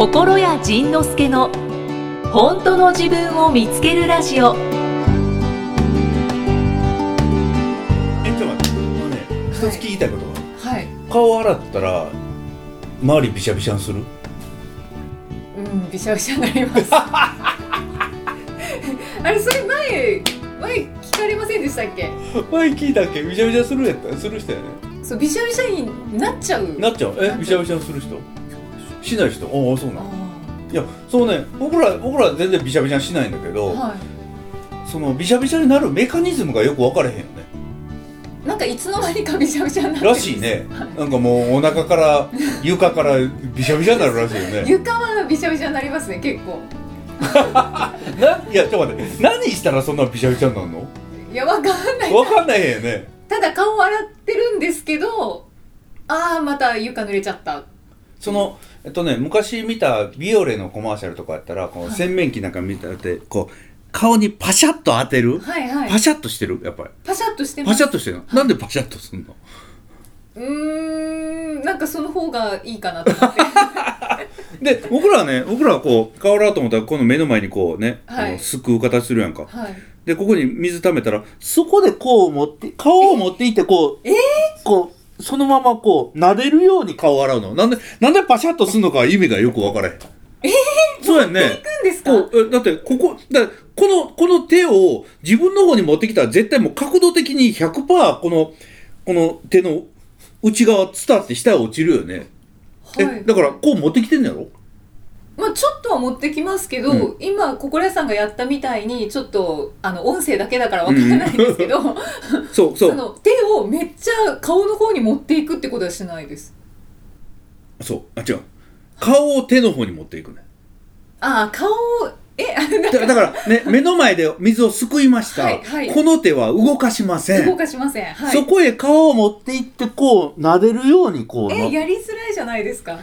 心谷仁之助の本当の自分を見つけるラジオ。えちょっと待って。もうね一つ聞きたいことが、はい。顔洗ったら周りびしゃびしゃにする？うん、びしゃびしゃになります。あれ、それ前、前聞かれませんでしたっけ？前聞いたっけ？びしゃびしゃするやった？する人やね。そう、びしゃびしゃになっちゃう。なっちゃう？えびしゃびしゃにする人？しない人ああそうなあのいやそうね僕ら僕ら全然びしゃびしゃにしないんだけど、ーはそのびしゃびしゃになるメカニズムがよく分からへんよね。い。なんかいつの間にかびしゃびしゃになるらしいね。なんかもうお腹から 床からびしゃびしゃになるらしいよね。床はびしゃびしゃになりますね、結構。ないやちょっと待って。何したらそんなびしゃびしゃになるの？いや、わかんない。分かんないよね。ただ顔洗ってるんですけど、ああ、また床濡れちゃった。そのえっとね昔見たビオレのコマーシャルとかやったらこう洗面器なんか見たってこう顔にパシャッと当てる、はいはい。パシャッとしてる？やっぱり。パシャッとしてます。パシャッとしてるの？なんでパシャッとすんの？うーん、なんかその方がいいかなと思って。で僕らはね僕らはこう顔洗おうと思ったらこの目の前にこうね、はい。あのすくう形するやんか。はい。でここに水溜めたらそこでこう持って顔を持っていってこうえこうそのままこう撫でるように顔を洗うの？なんでなんでパシャッとすんのか意味がよく分からへん。えー、そうやんね行くんですか？こうえだってここだこのこの手を自分の方に持ってきたら絶対もう角度的に100%このこの手の内側伝って下へ落ちるよね、はい。えだからこう持ってきてんのやろ？まあちょっとは持ってきますけど、うん。今心屋さんがやったみたいにちょっとあの音声だけだからわからないんですけど、そうそそうの手をめっちゃ顔の方に持っていくってことはしないです。そう。あ違う。顔を手の方に持っていくね。ああ顔をえだだからね 目の前で水をすくいました、はいはい。この手は動かしません。動かしません。はい。そこへ顔を持っていってこう撫でるようにこうなえやりづらいじゃないですか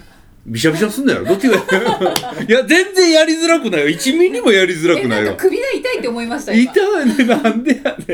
びしゃびしゃすんだよどっちが いや全然やりづらくないよ。1ミリもやりづらえくなよ。ないんか首が痛いって思いました今。痛いね。なんでやねん。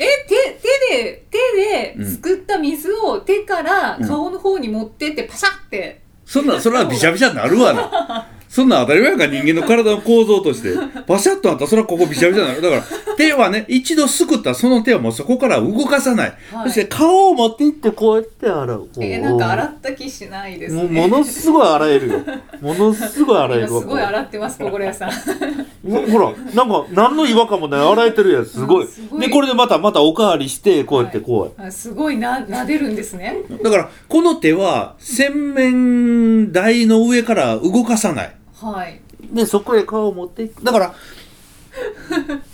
え手手で手ですくった水を手から顔の方に持ってってパシャって、そんなんそれはびしゃびしゃになるわなそんなん当たり前やんか人間の体の構造としてパシャッとあった。らそれはここびしゃびしゃになるだから手はね一度すくったらその手はもうそこから動かさない、はい。そして顔を持っていってこうやって洗う。えなんか洗った気しないですね。ものすごい洗えるよ。ものすごい洗えるすごい洗ってます心屋さん。ほほらなんか何の違和感もない。洗えてるやん。すごい。でこれでまたまたおかわりしてこうやってこうやあすごいな撫でるんですね。だからこの手は洗面台の上から動かさないはい。でそこへ顔を持っていくだから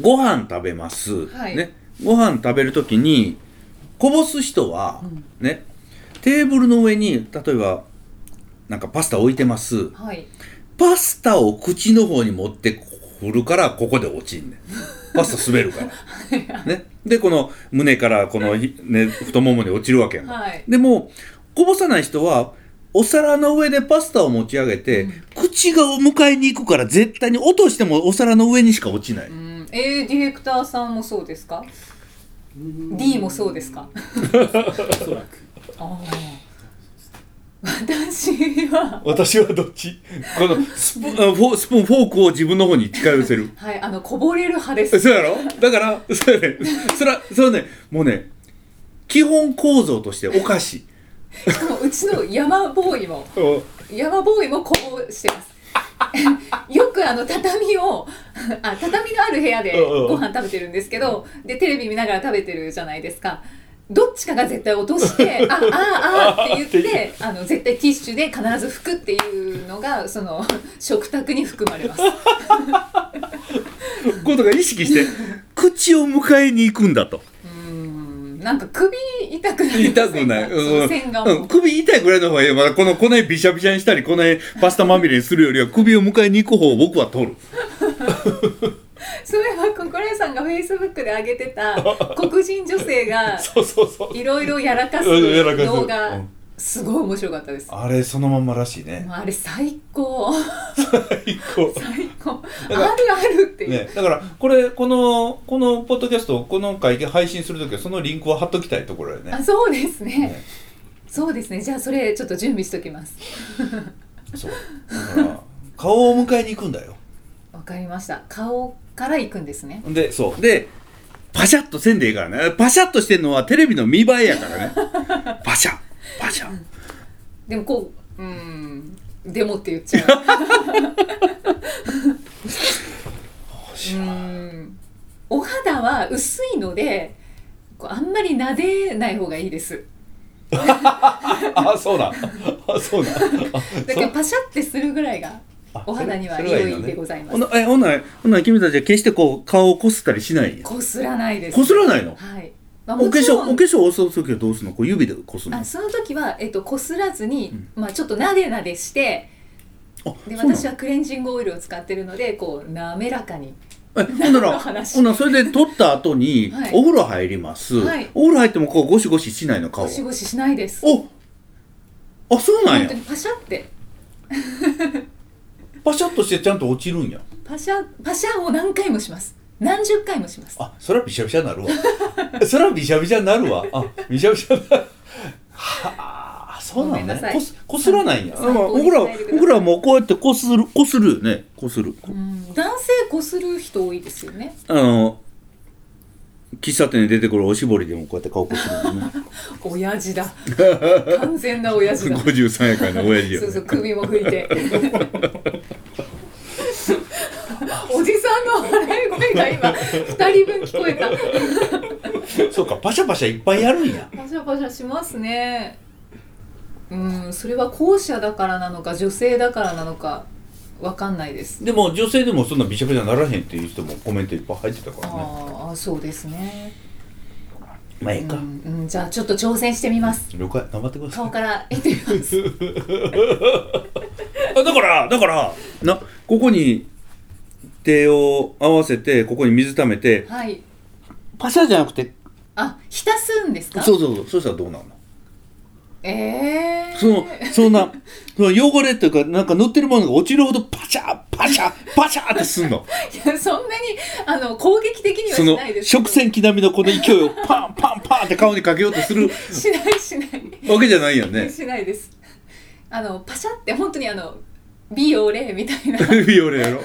ご飯食べます、はい。ね、ご飯食べるときにこぼす人は、ね。テーブルの上に例えばなんかパスタ置いてます。はい。パスタを口の方に持ってくるからここで落ちんねん。パスタ滑るから、ね、でこの胸からこのひ、ね、太ももに落ちるわけやんか。はい。でもこぼさない人はお皿の上でパスタを持ち上げて、口が迎えに行くから絶対に落としてもお皿の上にしか落ちない、うん。えー、ディレクターさんもそうですか？D もそうですか？ああ私は。私はどっち？このスプーンあフォスプーンフォークを自分の方に近寄せる。はいあのこぼれる派です。そうやろ？だからそうやね。それはそれはね。もうね基本構造としておかしい しかもうちの山ボーイも山ボーイもこぼしてます。よくあの畳を あ畳のある部屋でご飯食べてるんですけどでテレビ見ながら食べてるじゃないですか。どっちかが絶対落として「ああああ」って言ってあの絶対ティッシュで必ず拭くっていうのがその食卓に含まれます。ことが意識して口を迎えに行くんだと。うんなんか首痛くなりま痛くない、うん、首痛いぐらいの方がいいよ。まだこのこの辺びしゃびしゃにしたりこの辺パスタまみれにするよりは首を迎えに行く方を僕は取る。それは心屋さんがフェイスブックで上げてた 黒人女性がそうそうそう。いろいろやらかす動画うん。すごい面白かったです。あれそのまんまらしいね。あれ最高。最高。最高あるあるっていう、ね、だからこれこのこのポッドキャストこの会見配信するときはそのリンクを貼っときたいところやね。あそうですね。ね。そうですね。じゃあそれちょっと準備しときます。そう。だから顔を迎えに行くんだよ。わかりました。顔から行くんですね。でそう。でパシャッとせんでいいからね。パシャッとしてんのはテレビの見栄えやからね。パシャッ。パシャッ。でもこううん。でもって言っちゃう うん。お肌は薄いのでこうあんまり撫でない方がいいです。あそうだ。あそうだ。だからパシャってするぐらいがお肌には良いでございます。ほなえほんならほんなら君たちは決してこう顔をこすったりしない？こすらないです。こすらないの？はい、まあ、お化粧お化粧を押す時はどうするの？こう指でこするの？あその時は、えっと、こすらずに、まあ、ちょっとなでなでしてあで私はクレンジングオイルを使ってるのでこう滑らかに。えほんなら ほんならそれで取った後にはい。お風呂入ります、はい。お風呂入ってもこうゴシゴシしないの顔。ゴシゴシしないです。おあそうなんや。本当にパシャって。パシャッとしてちゃんと落ちるんや。パシャパシャを何回もします。何十回もします。あそれはびしゃびしゃになるわ。それはびしゃびしゃになるわ。あびしゃびしゃになる。はあそうなのね。こすこすらないんや。参考に僕ら僕らはもうこうやってこするこするよねこする。うん。男性こする人多いですよね。あの喫茶店に出てくるおしぼりでもこうやって顔こするのね。親父だ。完全な親父だ。53やからの親父よ、ね、そうそう首も拭いて。おじさんの笑い声が今二人分聞こえた。そうかパシャパシャいっぱいやるんや。パシャパシャしますねうんそれは後者だからなのか女性だからなのかわかんないです。でも女性でもそんなびしゃびしゃならへんっていう人もコメントいっぱい入ってたからね。ああそうですね。まあええか、うん、うん、じゃあちょっと挑戦してみます。了解。頑張ってください。顔から行ってみます。あだからだからなここに手を合わせてここに水溜めてはい。パシャじゃなくてあ浸すんですか？そうそうそうそしたらどうなるの？ええー、そのそんなその汚れっていうかなんか塗ってるものが落ちるほどパシャパシャパシャってすんの。い やそんなにあの攻撃的にはしないです食洗機並みのこの勢いをパンパンパンって顔にかけようとする しないしない。わけじゃないよね。しないです。あのパシャって本当にあの美容霊みたいな。っビオレやろ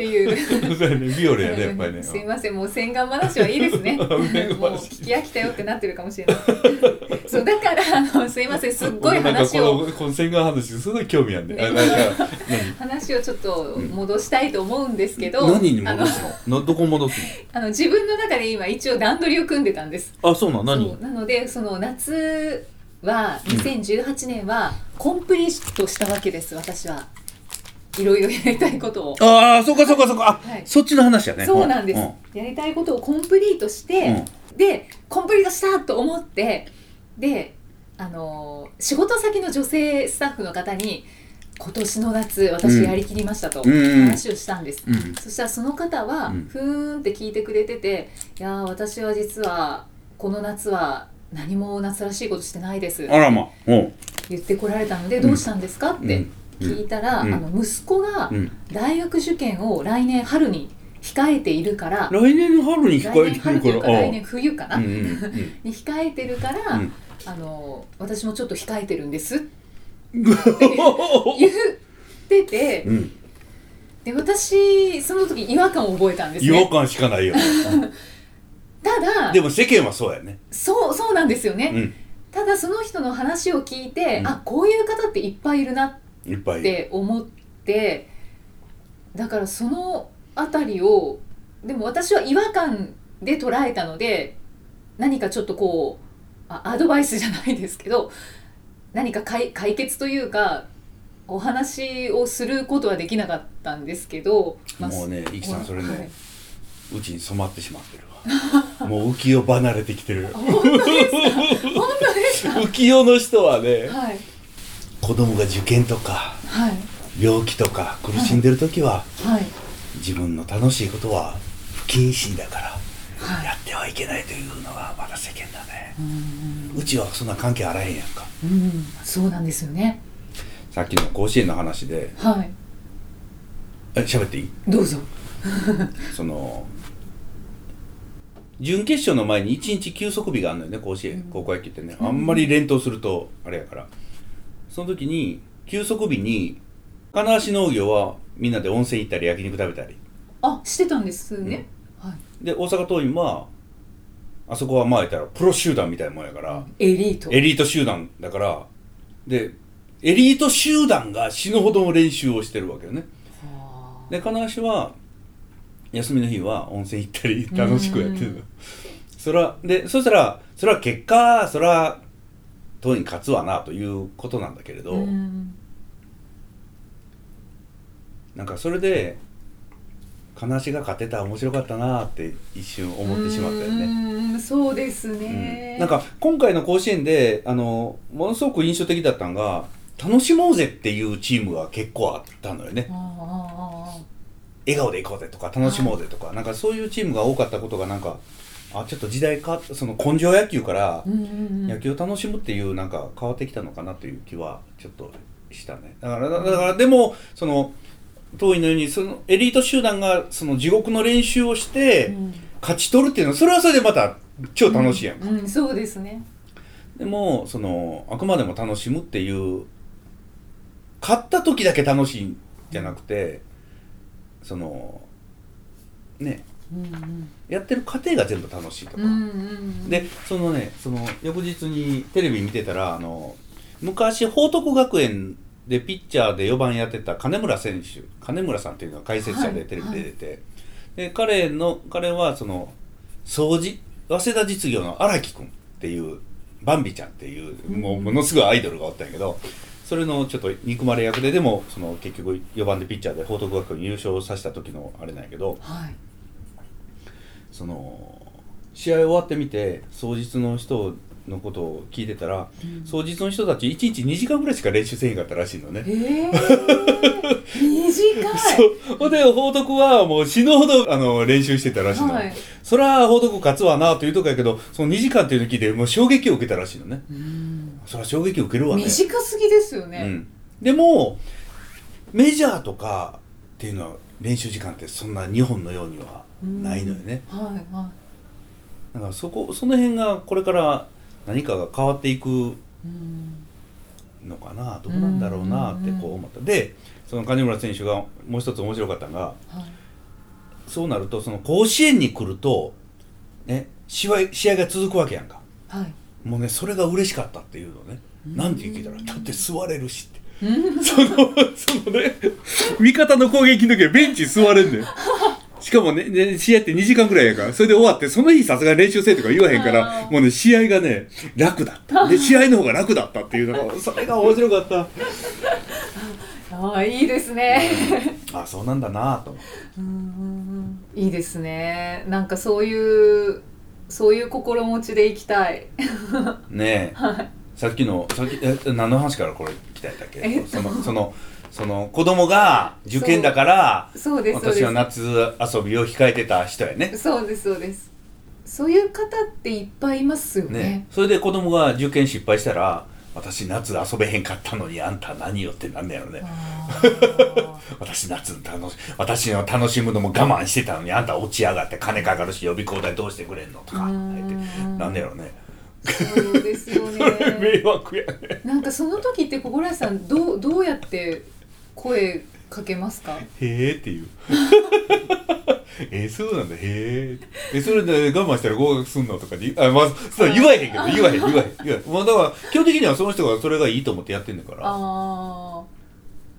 ていう。そうやね。ビオレやねやっぱりね。すいません。もう洗顔話はいいですね。もう聞き飽きたよってなってるかもしれない。そうだからあのすいません。すっごい話を。このこの洗顔話すごい興味あんか話をちょっと戻したいと思うんですけど、何何に戻すの？などこ戻すあの自分の中で今一応段取りを組んでたんです。のあそうなん何？なのでその夏は2018年はコンプリートしたわけです私はいろいろやりたいことを。ああそうかそうかそうか。あ、はい。そっちの話やね。そうなんです、うやりたいことをコンプリートして、でコンプリートしたと思ってであのー仕事先の女性スタッフの方に今年の夏私やりきりましたとうん。うん。話をしたんです、うん。そしたらその方はうん。ふーんって聞いてくれてて「いやー私は実はこの夏は何も夏らしいことしてないです」あらま。言ってこられたので「どうしたんですか?」ってうん聞いたら、うん。あの息子がうん。大学受験を来年春に控えているから、来年の春に来控えてるかから。来年冬かな、うんうんうん に控えてるから、うん。あの私もちょっと控えてるんです。っ て言っててうん。で私その時違和感を覚えたんですね。違和感しかないよ。ただでも世間はそうやね。そうそうなんですよね、うん。ただその人の話を聞いて、うん。あこういう方っていっぱいいるなっいっぱい。って思ってだからそのあたりをでも私は違和感で捉えたので何かちょっとこうあアドバイスじゃないですけど何か解解決というかお話をすることはできなかったんですけど、まあもうねイキさんそれねはい。うちに染まってしまってるわ。もう浮世離れてきてる。本当ですか？本当ですか？浮世の人はねはい子供が受験とかはい。病気とか苦しんでる時ははい。自分の楽しいことは不謹慎だからはい。やってはいけないというのがまだ世間だね。うん。うちはそんな関係あらへんやんか。うん。そうなんですよね。さっきの甲子園の話ではい。え喋っていい？どうぞ。その準決勝の前に1日休息日があるのよね甲子園高校野球ってね。あんまり連投するとあれやからその時に休息日に金足農業はみんなで温泉行ったり焼肉食べたり。あしてたんですね、はい。で大阪桐蔭はあそこはまあ言ったらプロ集団みたいなもんやから。エリート。エリート集団だから。でエリート集団が死ぬほどの練習をしてるわけよね。はで金足は休みの日は温泉行ったり楽しくやってうるそれはでそしたらそれは結果それは当に勝つわなということなんだけれあど、うん。なんかそれで金足が勝てたら面白かったなって一瞬思ってしまったよね。うんそうですうん。ね、なんか今回の甲子園であのものすごく印象的だったのが楽しもうぜっていうチームが結構あったのよね。笑顔で行こうぜとか楽しもうぜとか、なんかそういうチームが多かったことがなんかあちょっと時代かその根性野球から野球を楽しむっていうなんか変わってきたのかなという気はちょっとしたね。だからだからでもその当院のようにそのエリート集団がその地獄の練習をしてうん。勝ち取るっていうのはそれはそれでまた超楽しいやんか、うんうんそうですね。でもそのあくまでも楽しむっていう勝った時だけ楽しいんじゃなくてそのねうんうんやってる過程が全部楽しいとか、うんうんうん。でそのねその翌日にテレビ見てたらあの昔報徳学園でピッチャーで4番やってた金村選手金村さんっていうのが解説者でテレビで出て、で彼の彼はその掃除早稲田実業の荒木君っていうバンビちゃん。っていうもうものすごいアイドルがおったんやけどそれのちょっと憎まれ役ででもその結局4番でピッチャーで報徳学園優勝させた時のあれなんやけどはいその試合終わってみて当日の人のことを聞いてたら、当日の人たち1日2時間ぐらいしか練習せえへんかったらしいのね。え。え短いそう。ほんで報徳はもう死ぬほどあの練習してたらしいの、はい。そりゃ報徳勝つわなというとこやけどその2時間っていうの聞いてもう衝撃を受けたらしいのね。うん。そりゃ衝撃を受けるわね。短すぎですよね、うん、でもメジャーとかっていうのは練習時間ってそんな日本のようにはないのよね、はいはだからそこその辺がこれから何かが変わっていくのかなどうなんだろうなってこう思った、でその金村選手がもう一つ面白かったのがはい。そうなるとその甲子園に来ると、ね、試合試合が続くわけやんか。はい。もうねそれが嬉しかったっていうのね。なんて聞いたらだって座れるしって。うん。そのそのね 味方の攻撃の時はベンチに座れんねんしかもねね試合って2時間ぐらいやからそれで終わってその日さすがに練習せえとか言わへんからもうね試合がね楽だった。で試合の方が楽だったっていうのがそれが面白かった。ああいいですね。あそうなんだなと。思ってうん。いいですね。なんかそういうそういう心持ちでいきたい。ねえ。さっきのさっきえ何の話からこれ来たんだっけ？えっと。そのそのその子供が受験だからそうで夏遊びを控えてた人やね。すそうですそうです。そういう方っていっぱいいますよね。ね。それで子供が受験失敗したら私夏遊べへんかったのにあんた何よってなんだよね。私夏楽し私の楽しむのも我慢してたのにあんた落ち上がって金かかるし予備校代どうしてくれんのとかなんだよね。そうですよね。迷惑やね。なんかその時って小倉さんどうどうやって声かけますか？へえっていう。えそうなんだ。へええそれで我慢したら合格すんのとかであまあそう言わへんけど言わへん言わへん。言わへんまあだから基本的にはその人がそれがいいと思ってやってんだから。あ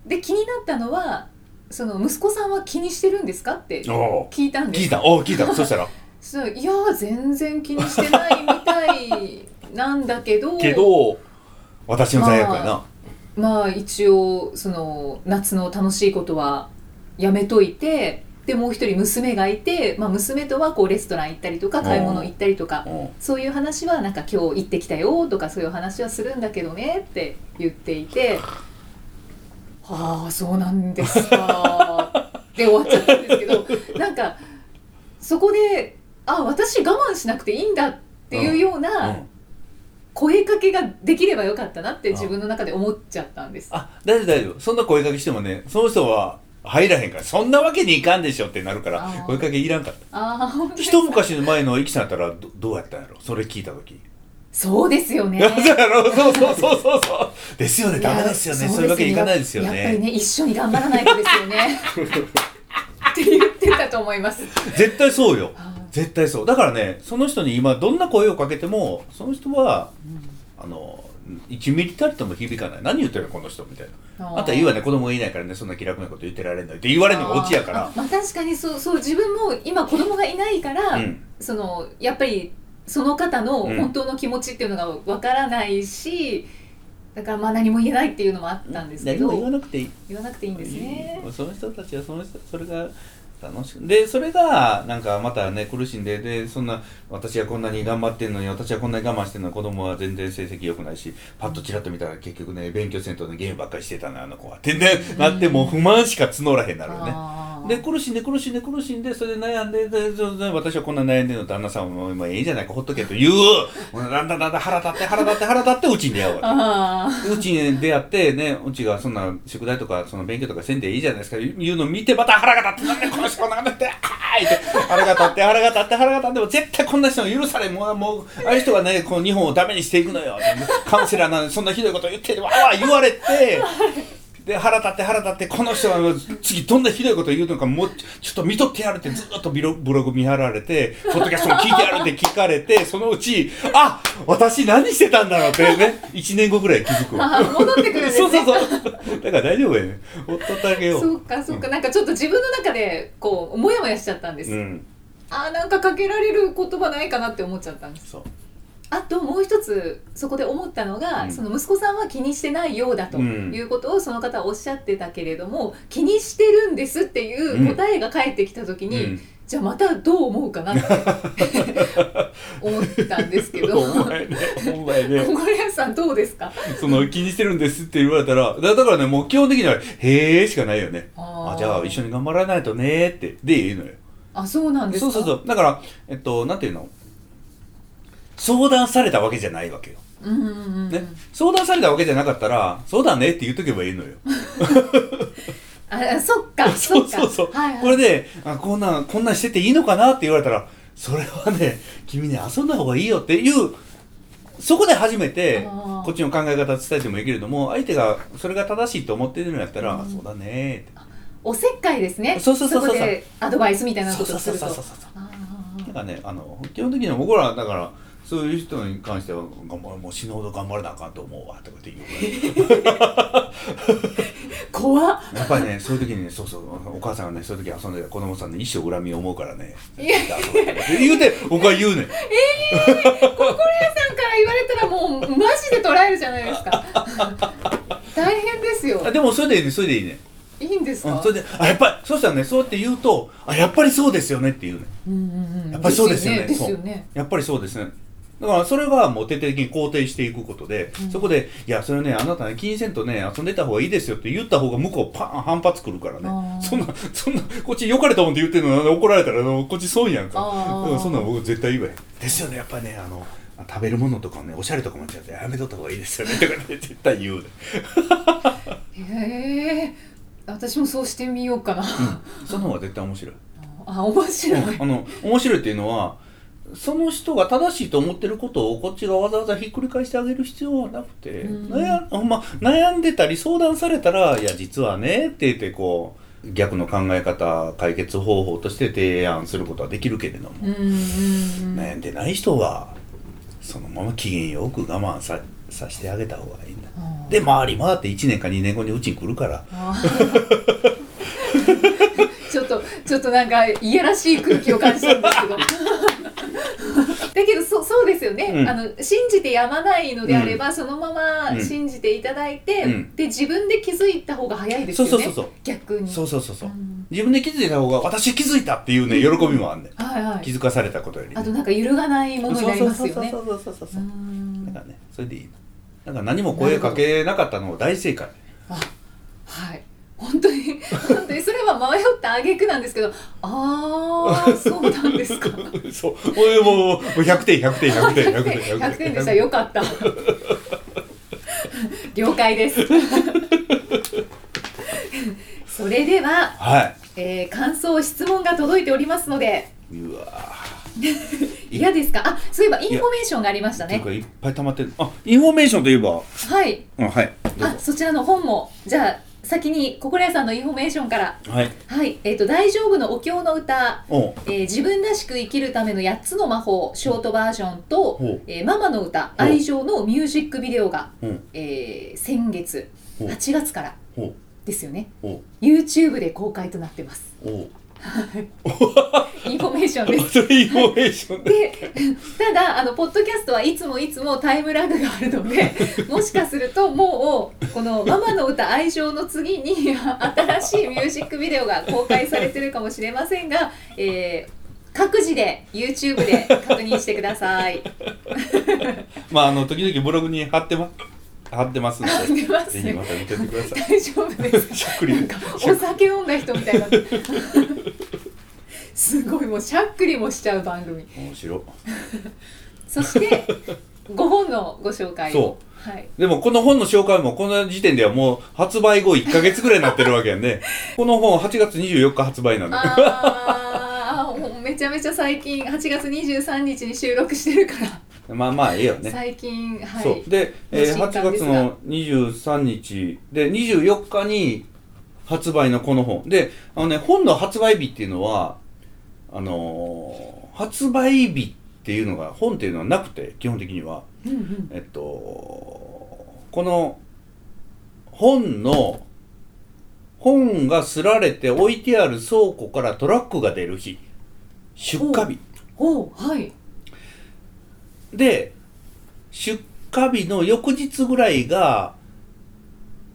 ー。で気になったのはその息子さんは気にしてるんですか？ってお聞いたんです。聞いた。お聞いた。そしたら。そういや全然気にしてないみたいなんだけど。けど私の罪悪やな、まあ一応その夏の楽しいことはやめといてでもう一人娘がいて、まあ、娘とはこうレストラン行ったりとか買い物行ったりとかうん。そういう話はなんか今日行ってきたよとかそういう話はするんだけどねって言っていて「ああそうなんですか」で終わっちゃったんですけどなんかそこで「あ私我慢しなくていいんだ」っていうよううなん声かけができればよかったなって自分の中で思っちゃったんです。あ大丈夫大丈夫。そんな声かけしてもねその人は入らへんからそんなわけにいかんでしょってなるから声かけいらんかった。一昔の前のイキさんやったらどどうやったんやろ？それ聞いた時。そうですよね。そうそうそうそうそうですよねダメですよね。そういうわけにいかないですよやっぱりねね一緒に頑張らないとですよね。って言ってたと思います。絶対そうよ。あ絶対そう。だからねその人に今どんな声をかけてもその人はあの1ミリたりとも響かない。何言ってるのこの人みたいな。あんた言うわね。子供がいないからねそんな気楽なこと言ってられない。って言われるのがオチやから。あまあ確かにそうそう自分も今子供がいないから、うん。そのやっぱりその方のうん。本当の気持ちっていうのがわからないし、だからまあ何も言えないっていうのもあったんですけど。何も言わなくていい。言わなくていいんですね。その人たちはその人それが楽しくでそれがなんかまたね苦しんででそんな私はこんなに頑張ってんのに私はこんなに我慢してんのに子供は全然成績良くないしパッとチラッと見たら結局ね勉強せんとねゲームばっかりしてたなあの子は。ってねなってもう不満しか募らへんなるよね。で苦しんで苦しんで苦しんでそれで悩んでで私はこんな悩んでるの旦那さんももういいんじゃないかほっとけと言う。だんだんだんだん腹立って腹立って腹立ってうちに出会うわうちに出会ってね、うちがそんな宿題とかその勉強とかせんでいいじゃないですか言うの見てまた腹が立ってなんでこのしこんなことってあーって腹が立って腹が立って腹が立って。も絶対こんな人許されもうもうああいう人がねこの日本をダメにしていくのよ。カウンセラーなんでそんなひどいこと言ってわーわー言われてで腹立って腹立ってこの人は次どんなひどいこと言うのかもうちょっと見とってやるってずっとブロブログ見張られてポッドキャストも聞いてやるって聞かれてそのうちあ私何してたんだろうってね1年後ぐらい気づく戻ってくるんですそうねそうそう。だから大丈夫やね。ほっとってあげよう。そうかそうかなんかちょっと自分の中でこうモヤモヤしちゃったんです、うん。あーなんかかけられる言葉ないかなって思っちゃったんです。そうあともう一つそこで思ったのが、うん。その息子さんは気にしてないようだとうん。いうことをその方はおっしゃってたけれども気にしてるんですっていう答えが返ってきた時に、うん。じゃあまたどう思うかなって 思ったんですけど。お前ねお前ね。小林さんどうですか？その気にしてるんですって言われたらだだからねもう基本的には「へえ」しかないよね。あじゃあ一緒に頑張らないとねって。でいいのよ。あそうなんですか？そうそうそう。だからえっとなんていうの？相談されたわけじゃないわけよ、うんうんうんね、相談されたわけじゃなかったら「そうだね」って言っとけばいいのよ。あそっか そうそうそう、はいはい、これであこんなんこんなんしてていいのかなって言われたらそれはね君ね遊んだ方がいいよっていうそこで初めてこっちの考え方伝えてもいいけれども相手がそれが正しいと思ってるのやったら、うん。そうだねって。おせっかいですね。そうそうそうそうアドバイスみたいなそうそうことをすると。そうそうそうそうあだからねあの基本的には僕らだからそういう人に関しては頑張もう死ぬほど頑張らなあかんと思うわとかって言う 怖っ。やっぱりねそういう時にねそうそうお母さんがねそういう時遊んでた子供さんに一生恨みを思うからね。言うて僕は言うねん。さんから言われたらもうマジで捉えるじゃないですか。大変ですよ。あでもそれでいいねそれでいいねいいんですか、うん、それであやっぱりそうしたらねそうやって言うとあやっぱりそうですよねって言うねうんうんうん。やっぱりそうですよね。ですよねやっぱりそうですねだからそれがもう徹底的に肯定していくことで、うん。そこで「いやそれねあなたね気にせんとね遊んでた方がいいですよ」って言った方が向こうパン反発くるからね。そんなそんなこっち良かれたもんって言ってるのに怒られたらこっち損やんか。あー。うんそんなん僕絶対言うわよですよねやっぱりねあの食べるものとかねおしゃれとかもやってやめとった方がいいですよねとかね 絶対言うね。へえ私もそうしてみようかな、その方が絶対面白い。あ面白い。あの面白いっていうのはその人が正しいと思ってることをこっちがわざわざひっくり返してあげる必要はなくて、うん。悩ほんま悩んでたり相談されたら「いや実はね」って言ってこう逆の考え方解決方法として提案することはできるけれども、悩んでない人はそのまま機嫌よく我慢ささせてあげた方がいいんだ。で回り回って1年か2年後にうちに来るから。ちょっとちょっとなんかいやらしい空気を感じたんですけど だけどそそうですよね、うん。あの信じてやまないのであれば、そのままうん。信じていただいて、うん。で自分で気づいた方が早いですよね。そうそうそうそう。逆に。そうそうそうそう、うん。自分で気づいた方が私気づいたっていうね喜びもあんねん。はいはい。気づかされたことより、あとなんか揺るがないものになりますよね。そうそうそうそう。そうそううんだからねそれでいいのだから何も声かけなかったの大正解。あはい本当に本当に。それは迷った挙句なんですけどああそうなんですか。そう。俺もうもう100点100点100点 100点100点でした。よかった。了解です。それでは、はえー感想質問が届いておりますので。いうわ嫌ですか？あそういえばインフォメーションがありましたね。といっぱい溜まってる。あインフォメーションといえば。はい。あはい。あそちらの本もじゃあ先に心屋さんのインフォメーションから。はい。はい。えっ、と大丈夫のお経の歌。おえー自分らしく生きるための8つの魔法ショートバージョンとほう「えーママの歌愛情」のミュージックビデオが、うん。えー先月ほう。8月からおですよね。お YouTube で公開となってます。お インフォメーションです。それインフォメーションででただあのポッドキャストはいつもいつもタイムラグがあるので もしかするともうこの「ママの歌愛情」の次に新しいミュージックビデオが公開されてるかもしれませんが、えー各自で YouTube で確認してください。まああの時々ブログに貼ってま貼ってますので貼ってますぜひまた見てってください。大丈夫です。かしゃっくり。お酒飲んだ人みたいにな。すごいもうしゃっくりもしちゃう番組。面白。そして5本のご紹介。をそはい、でもこの本の紹介もこの時点ではもう発売後1か月ぐらいになってるわけやんね。この本8月24日発売なのあーもうめちゃめちゃ最近8月23日に収録してるから、まあまあええよね。最近はい。そう。で、えー新刊8ですが。月の23日で24日に発売のこの本。であのね本の発売日っていうのはあのー発売日っていうのが本っていうのはなくて基本的には。うんうん。えっとこの本の本がすられて置いてある倉庫からトラックが出る日。出荷日。はいで出荷日の翌日ぐらいが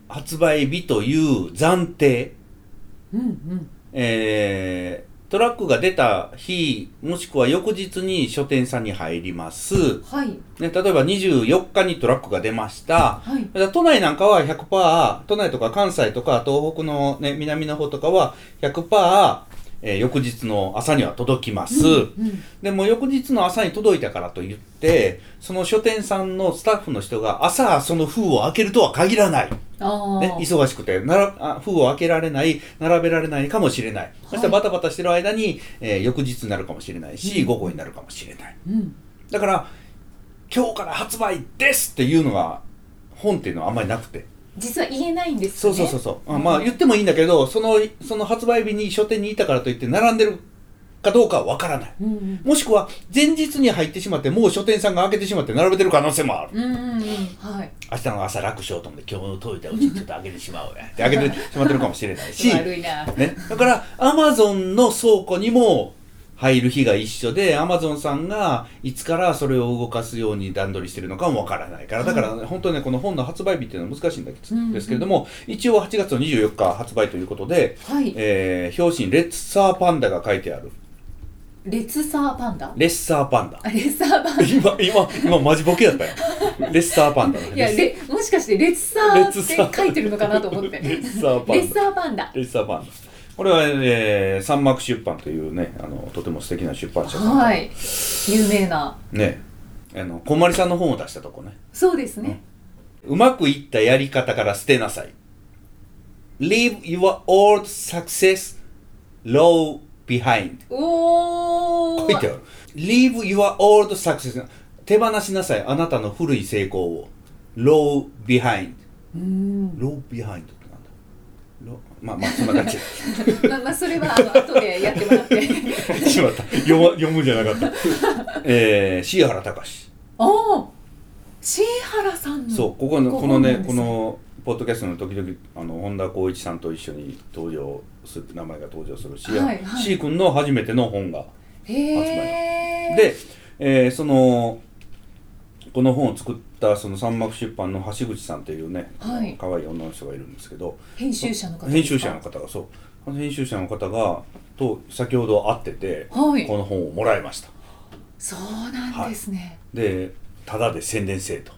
発売日という暫定、うんうん。えートラックが出た日もしくは翌日に書店さんに入ります、はい。ね、例えば24日にトラックが出ました。はい。都内なんかは100%都内とか関西とか東北の、ね、南の方とかは100%、えー翌日の朝には届きます、うんうん。でも翌日の朝に届いたからといってその書店さんのスタッフの人が朝その封を開けるとは限らない、ね、忙しくてならあ封を開けられない並べられないかもしれない、そしてバタバタしてる間に、えー翌日になるかもしれないし、うん。午後になるかもしれない。うん。だから今日から発売ですっていうのが本っていうのはあんまりなくて実は言えないんですそうよね。そうそうそう、あう。んまあ言ってもいいんだけどそのその発売日に書店にいたからといって並んでるかどうかはわからない。うんうん。もしくは前日に入ってしまってもう書店さんが開けてしまって並べてる可能性もある。うんうんうん。はい。明日の朝楽しようと思って今日の届いたうちにちょっと開けてしまおうや。って開けてしまってるかもしれないし、悪いな。ね、だからアマゾンの倉庫にも入る日が一緒でアマゾンさんがいつからそれを動かすように段取りしてるのかもわからないから。だから、ね本当にねこの本の発売日っていうのは難しいんだけうんうん。どですけれども、一応8月の24日発売ということで、はい。えー表紙にレッサーパンダが書いてある。レッサーパンダ？レッサーパンダ。あレッサーパンダ。今今今マジボケだったよ。レッサーパンダの。いやもしかしてレッサーって書いてるのかなと思って。レッサーパンダ。レッサーパンダ。レッサーパンダこれは、えー、三幕出版というねあのとても素敵な出版社さんが。はい。有名な。ね。あのこんまりさんの本を出したとこね。そうですね。うまくいったやり方から捨てなさい。Leave your old success low behind. おお書いてある。Leave your old success 手放しなさい。あなたの古い成功を。Low behind. うん。Low behind まあまあそんな感じ。まあまあそれはあの後でやってもらって。しまった。読む読むじゃなかった。えー、椎原隆。おお椎原さんの。そうここのごこのねこのポッドキャストの時々あの本田光一さんと一緒に登場する名前が登場するし、はいはい。C 君の初めての本がへえで、えーそのこの本を作ったその三幕出版の橋口さんっていうね、はい。可愛い女の人がいるんですけど。編集者の方編集者の方がそう。あの編集者の方がと先ほど会ってて、はい。この本をもらいました。そうなんですね、でタダで宣伝せえと。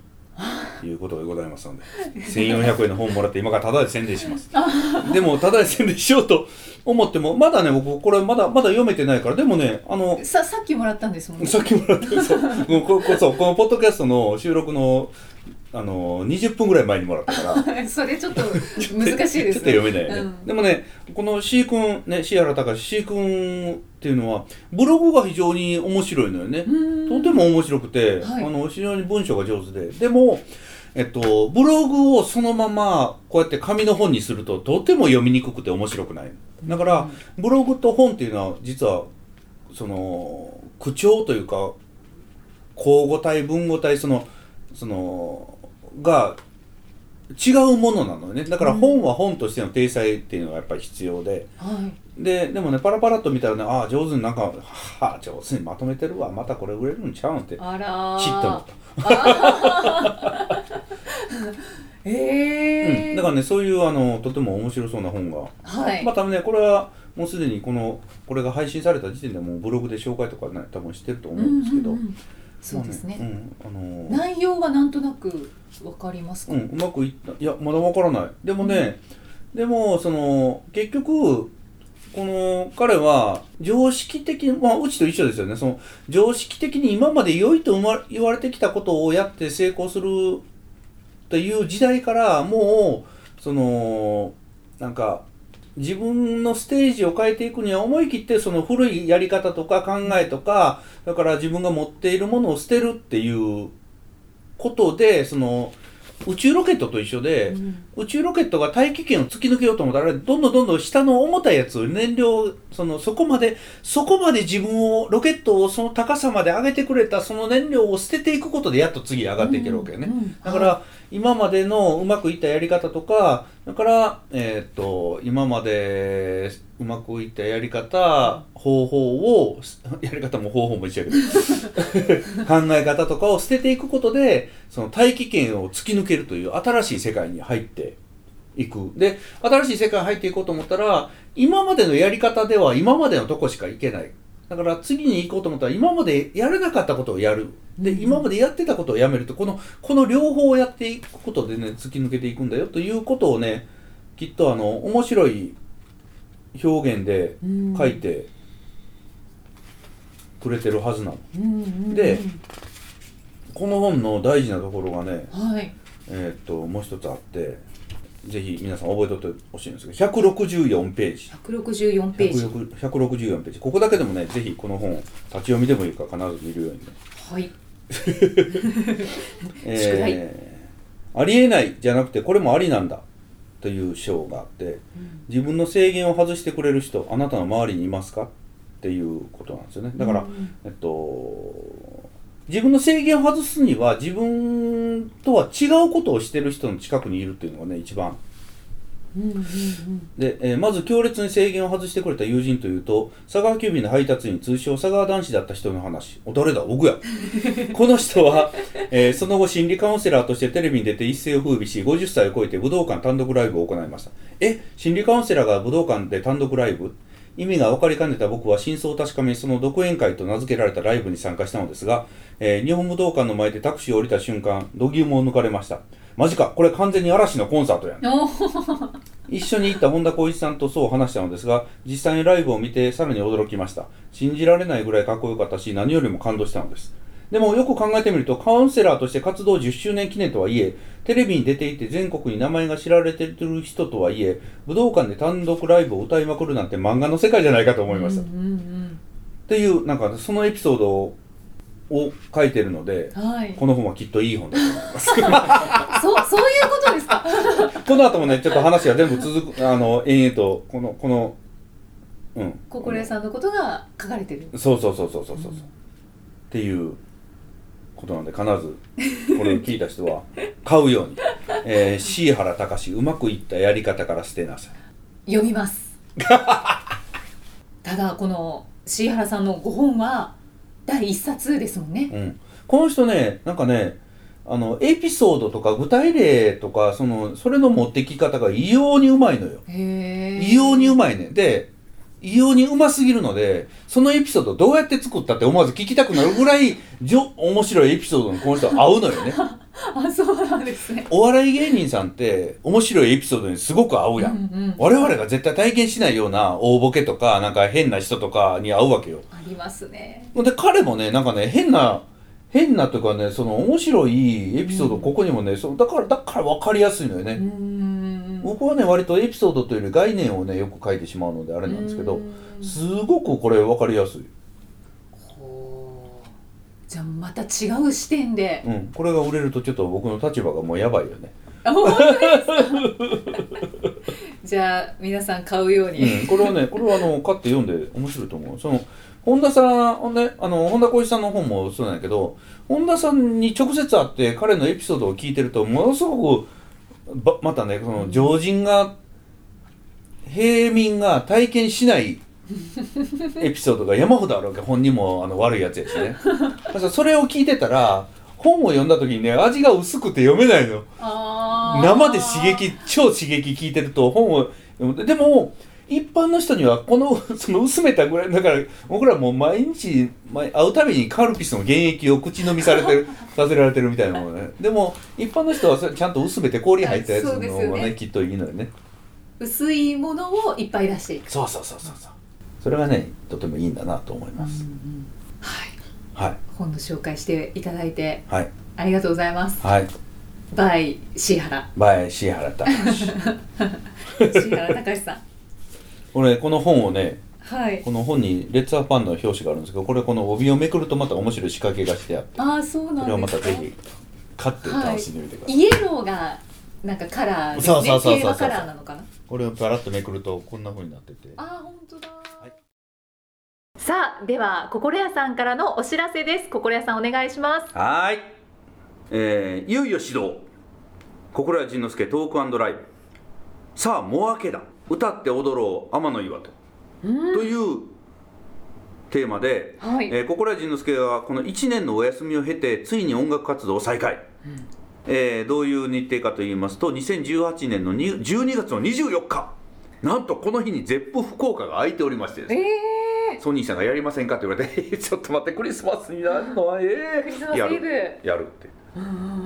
いうことでございますので。1400円の本もらって今からタダで宣伝します。でもタダで宣伝しようと思ってもまだね僕これまだまだ読めてないからでもねあのささっきもらったんですもんね。さっきもらってそう。こここそうこのポッドキャストの収録のあの20分ぐらい前にもらったから。それちょっと難しいです ちょっと読めないよね、うん。でもねこの C 君ね椎原隆 C 君っていうのはブログが非常に面白いのよね、うん。とても面白くて、はい。あの非常に文章が上手で。でもえっと、ブログをそのままこうやって紙の本にするととても読みにくくて面白くないだから、ブログと本っていうのは実はその口調というか口語体文語体そのそのが違うものなのよね。だから本は本としての体裁っていうのがやっぱり必要で。はい。ででもねパラパラっと見たらねああ上手になんかはあ上手にまとめてるわ。またこれ売れるんちゃうんってあらー。チッと思った。ええうん、だからねそういうあのとても面白そうな本が、はい、まあ多分ねこれはもうすでにこのこれが配信された時点でもうブログで紹介とかね多分してると思うんですけど、うんうんうん。そうですね、まあうんあのー内容はなんとなくわかりますか、うん、うまくいったいやまだわからない。でもね、でもその結局この彼は常識的まあうちと一緒ですよね。その常識的に今まで良いと言われてきたことをやって成功するっていう時代からもうそのなんか自分のステージを変えていくには思い切ってその古いやり方とか考えとかだから自分が持っているものを捨てるっていうことでその宇宙ロケットと一緒で、うん。宇宙ロケットが大気圏を突き抜けようと思ったらどんどんどんどん下の重たいやつ燃料そのそこまでそこまで自分をロケットをその高さまで上げてくれたその燃料を捨てていくことでやっと次上がっていけるわけよね、うん。うん。だから今までのうまくいったやり方とかだからえーっと今までうまくいったやり方方法を やり方も方法も一緒やけど 考え方とかを捨てていくことでその大気圏を突き抜けるという新しい世界に入っていく。で新しい世界に入っていこうと思ったら今までのやり方では今までのとこしか行けない。だから次に行こうと思ったら今までやれなかったことをやる。でうん。今までやってたことをやめるとこのこの両方をやっていくことでね突き抜けていくんだよということをねきっとあの面白い表現でうん。書いてくれてるはずなの。でこの本の大事なところがね、はい。えーっともう一つあってぜひ皆さん覚えておいてほしいんですけど164ページ。164ページ。160 164ページ。ここだけでもねぜひこの本立ち読みでもいいから必ず見るように。ね、はい。え題。ーありえないじゃなくてこれもありなんだという章があって自分の制限を外してくれる人あなたの周りにいますか？っていうことなんですよね。だから、うん。えっと自分の制限を外すには自分とは違うことをしてる人の近くにいるっていうのがね一番。うんうんうん。で、えーまず強烈に制限を外してくれた友人というと佐川急便の配達員通称佐川男子だった人の話。お誰だ？僕や。この人は、えーその後心理カウンセラーとしてテレビに出て一世を風靡し50歳を超えて武道館単独ライブを行いました。え？心理カウンセラーが武道館で単独ライブ？意味が分かりかねた僕は真相を確かめその独演会と名付けられたライブに参加したのですが、えー日本武道館の前でタクシーを降りた瞬間度肝を抜かれました。マジかこれ完全に嵐のコンサートやん。一緒に行った本田光一さんとそう話したのですが実際にライブを見てさらに驚きました。信じられないぐらいかっこよかったし何よりも感動したのですでもよく考えてみるとカウンセラーとして活動10周年記念とはいえテレビに出ていて全国に名前が知られている人とはいえ武道館で単独ライブを歌いまくるなんて漫画の世界じゃないかと思いました、うんうんっていうなんかそのエピソードを書いてるのでうんはい。この本はきっといい本だと思います。そうそういうことですか？この後もねちょっと話が全部続くあの延々とこのこのうん。心得さんのことが書かれてる。そうそうそうそうそうそう、っていうことなんで必ずこれを聞いた人は 買うように、えー、椎原隆うまくいったやり方から捨てなさい。読みます。ただこの椎原さんのご本は第一冊ですもんね。うん、この人ねなんかねあのエピソードとか具体例とかそのそれの持ってき方が異様にうまいのよ。へえ異様にうまいね。で異様にうますぎるのでそのエピソードどうやって作ったって思わず聞きたくなるぐらいじょ面白いエピソードにこの人合うのよね。あそうなんですね。お笑い芸人さんって面白いエピソードにすごく合うやん、うんうん。我々が絶対体験しないような大ボケとかなんか変な人とかに合うわけよ。ありますね。で彼もねなんかね変な変なとかねその面白いエピソードここにもね、そのだからだから分かりやすいのよね、うん僕はね割とエピソードというより概念をねよく書いてしまうのであれなんですけどうん。すごくこれ分かりやすい、じゃあまた違う視点で。うん、これが売れるとちょっと僕の立場がもうやばいよね、じゃあ皆さん買うように、うん、これはねこれはあの買って読んで面白いと思う。その本田さんほんであの本田浩一さんの本もそうなんやけど本田さんに直接会って彼のエピソードを聞いてるとものすごくばまたねその常人が平民が体験しない エピソードが山ほどあるわけ本人もあの悪いやつやしね。だからそれを聞いてたら本を読んだ時にね味が薄くて読めないの。生で刺激超刺激聞いてると本をでも一般の人にはこの その薄めたぐらいだから僕らもう毎日毎会うたびにカルピスの原液を口飲みされてる させられてるみたいなもんね。でも一般の人はちゃんと薄めて氷入ったやつの方がねよね。きっといいのよね。薄いものをいっぱい出していく、そうそうそうそうそう。それがねとてもいいんだなと思います、はい。はい。本の紹介していただいてはい。ありがとうございます。はい。バイシ原バイシ原隆 シ原隆さん俺この本をねはい。この本にレッツァーファンの表紙があるんですけどこれこの帯をめくるとまた面白い仕掛けがしてあってああそうこれはなんでかますたぜひ買って楽しんでみてください、イエローがなんかカラーですね。そうそうそうそうそう。テーマカラーなのかな？これをパラッとめくるとこんな風になってて。あー本当だ、はい。さあでは心屋さんからのお知らせです。心屋さんお願いします。はーい、えーいよいよ始動。心谷仁之助トークライブ。さあもう明けだ歌って踊ろう天の岩戸というテーマで、はい。えー心谷仁之助はこの1年のお休みを経てついに音楽活動を再開、えーどういう日程かと言いますと2018年のに12月の24日。なんとこの日にゼップ福岡が空いておりましてですね。えソニーさんがやりませんか？って言われて ちょっと待ってクリスマスになるの？はええクリスマスイブ。やる。やるって。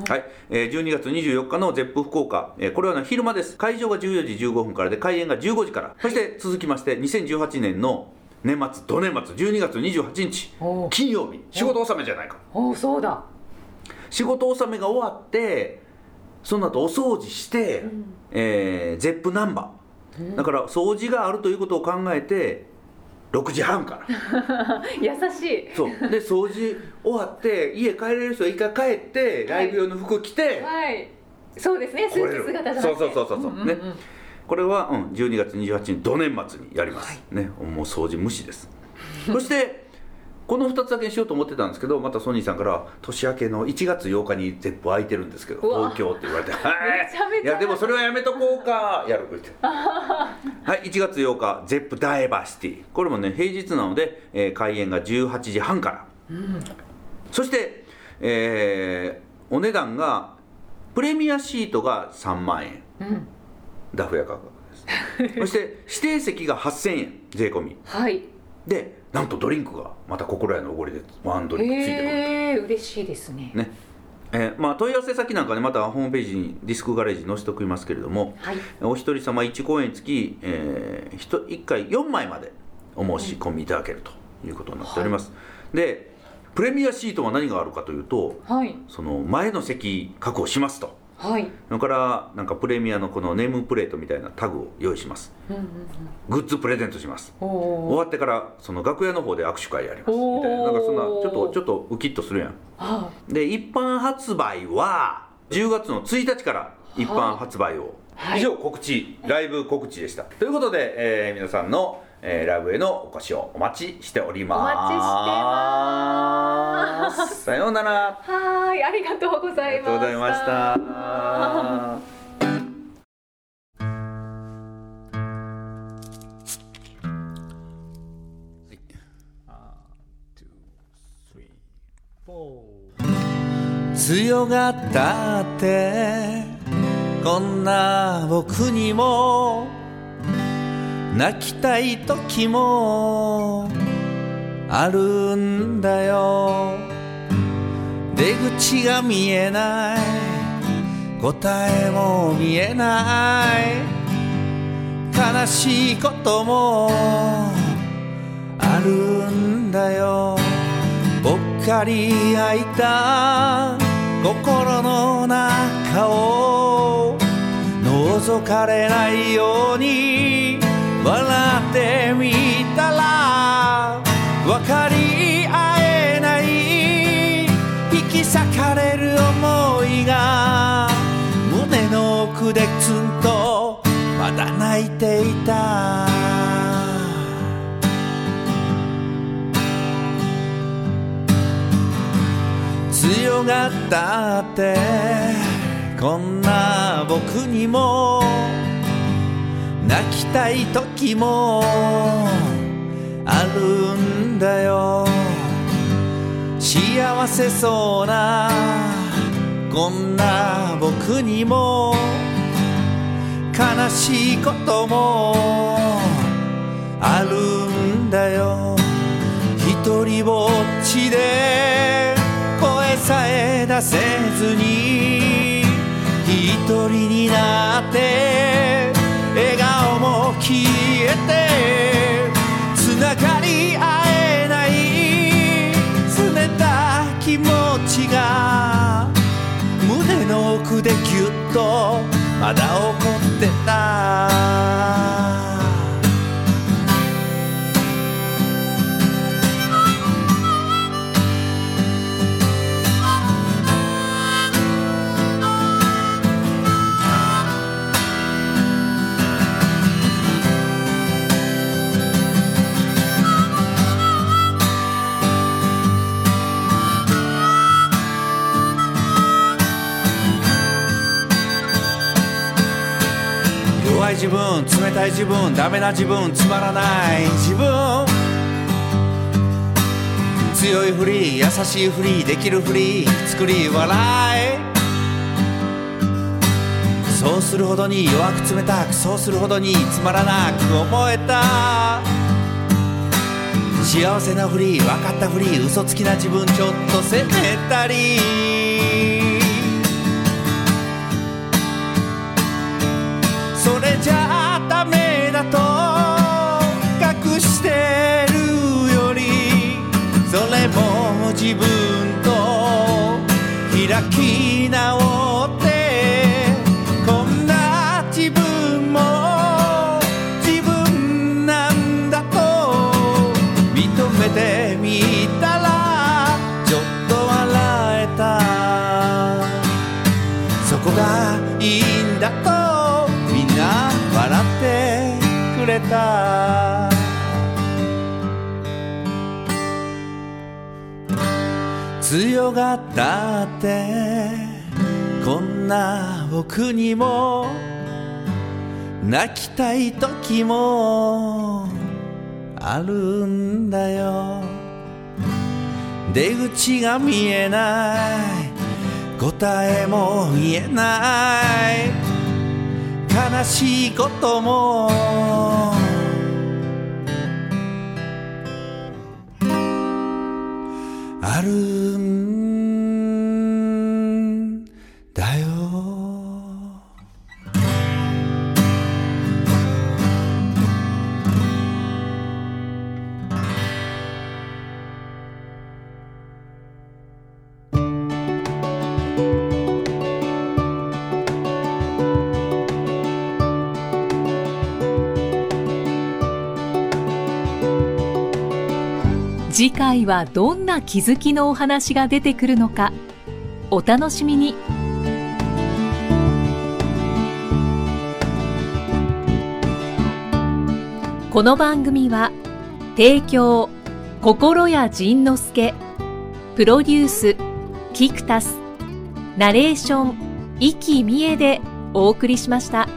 はい、えー12月24日のゼップ福岡、えーこれは、ね、昼間です。会場が14時15分からで開演が15時から。そして続きまして2018年の年末土年末12月28日お金曜日。仕事納めじゃないか。おおそうだ。仕事納めが終わってその後お掃除して、えーゼップナンバー、だから掃除があるということを考えて6時半から。優しい。そう。で掃除終わって家帰れる人は一回帰ってライブ用の服着て、はい。そうですね。スーツ姿じゃなくてそうそうそうそう。そうね。これは、うん、12月28日土年末にやります、ね。もう掃除無視です。そしてこの2つだけにしようと思ってたんですけどまたソニーさんから年明けの1月8日にゼップ空いてるんですけど東京って言われて「はい。いやでもそれはやめとこうか」やるって。はい。1月8日ゼップダイバーシティ。これもね平日なので、えー開演が18時半から、そして、えーお値段がプレミアシートが3万円。うん。ダフ屋価格です。そして指定席が8000円税込み。はいでなんとドリンクがまた心屋のおごりでワンドリンクついてくる、えー、嬉しいですね。ね。えーまあ、問い合わせ先なんかねまたホームページにディスクガレージに載せておきますけれども、はい。お一人様1公演につき、えー、1, 1回4枚までお申し込みいただけるということになっております、でプレミアシートは何があるかというとはい。その前の席確保しますとはい。それからなんかプレミアのこのネームプレートみたいなタグを用意します。うんうんうん。グッズプレゼントします。お終おわってからその楽屋の方で握手会やりますみたいな。なんかそんなちょっとちょっとウキッとするやん。あで一般発売は10月の1日から一般発売を、はい。以上告知ライブ告知でした。ということで、えー皆さんの、えーライブへのお越しをお待ちしております。お待ちしてます。さようなら。はーいありがとうござありがとうい。まござい。ました強がったってこんな僕にも泣きたい時もあるんだよ。出口が見えない答えも見えない。悲しいこともあるんだよ。僕かり合いた心の中を覗かれないように。笑ってみたら分かり合えない引き裂かれる思いが胸の奥でツンとまだ泣いていた。強がったってこんな僕にも泣きたい時もあるんだよ。幸せそうなこんな僕にも悲しいこともあるんだよ。一人ぼっちで声さえ出せずに一人になって笑顔も消えてつながり合えない冷た気持ちが胸の奥でぎゅっとまだ怒ってた。自分冷たい自分ダメな自分つまらない自分。強いふり優しいふりできるふり作り笑い。そうするほどに弱く冷たくそうするほどにつまらなく思えた。幸せなふり分かったふり嘘つきな自分ちょっと責めたり。それじゃあダメだと隠してるよりそれも自分と開き強がったってこんな僕にも泣きたい時もあるんだよ。出口が見えない答えも言えない。悲しいこともある回はどんな気づきのお話が出てくるのかお楽しみにこの番組は提供心谷仁之助プロデュースキクタスナレーション生きみえでお送りしました。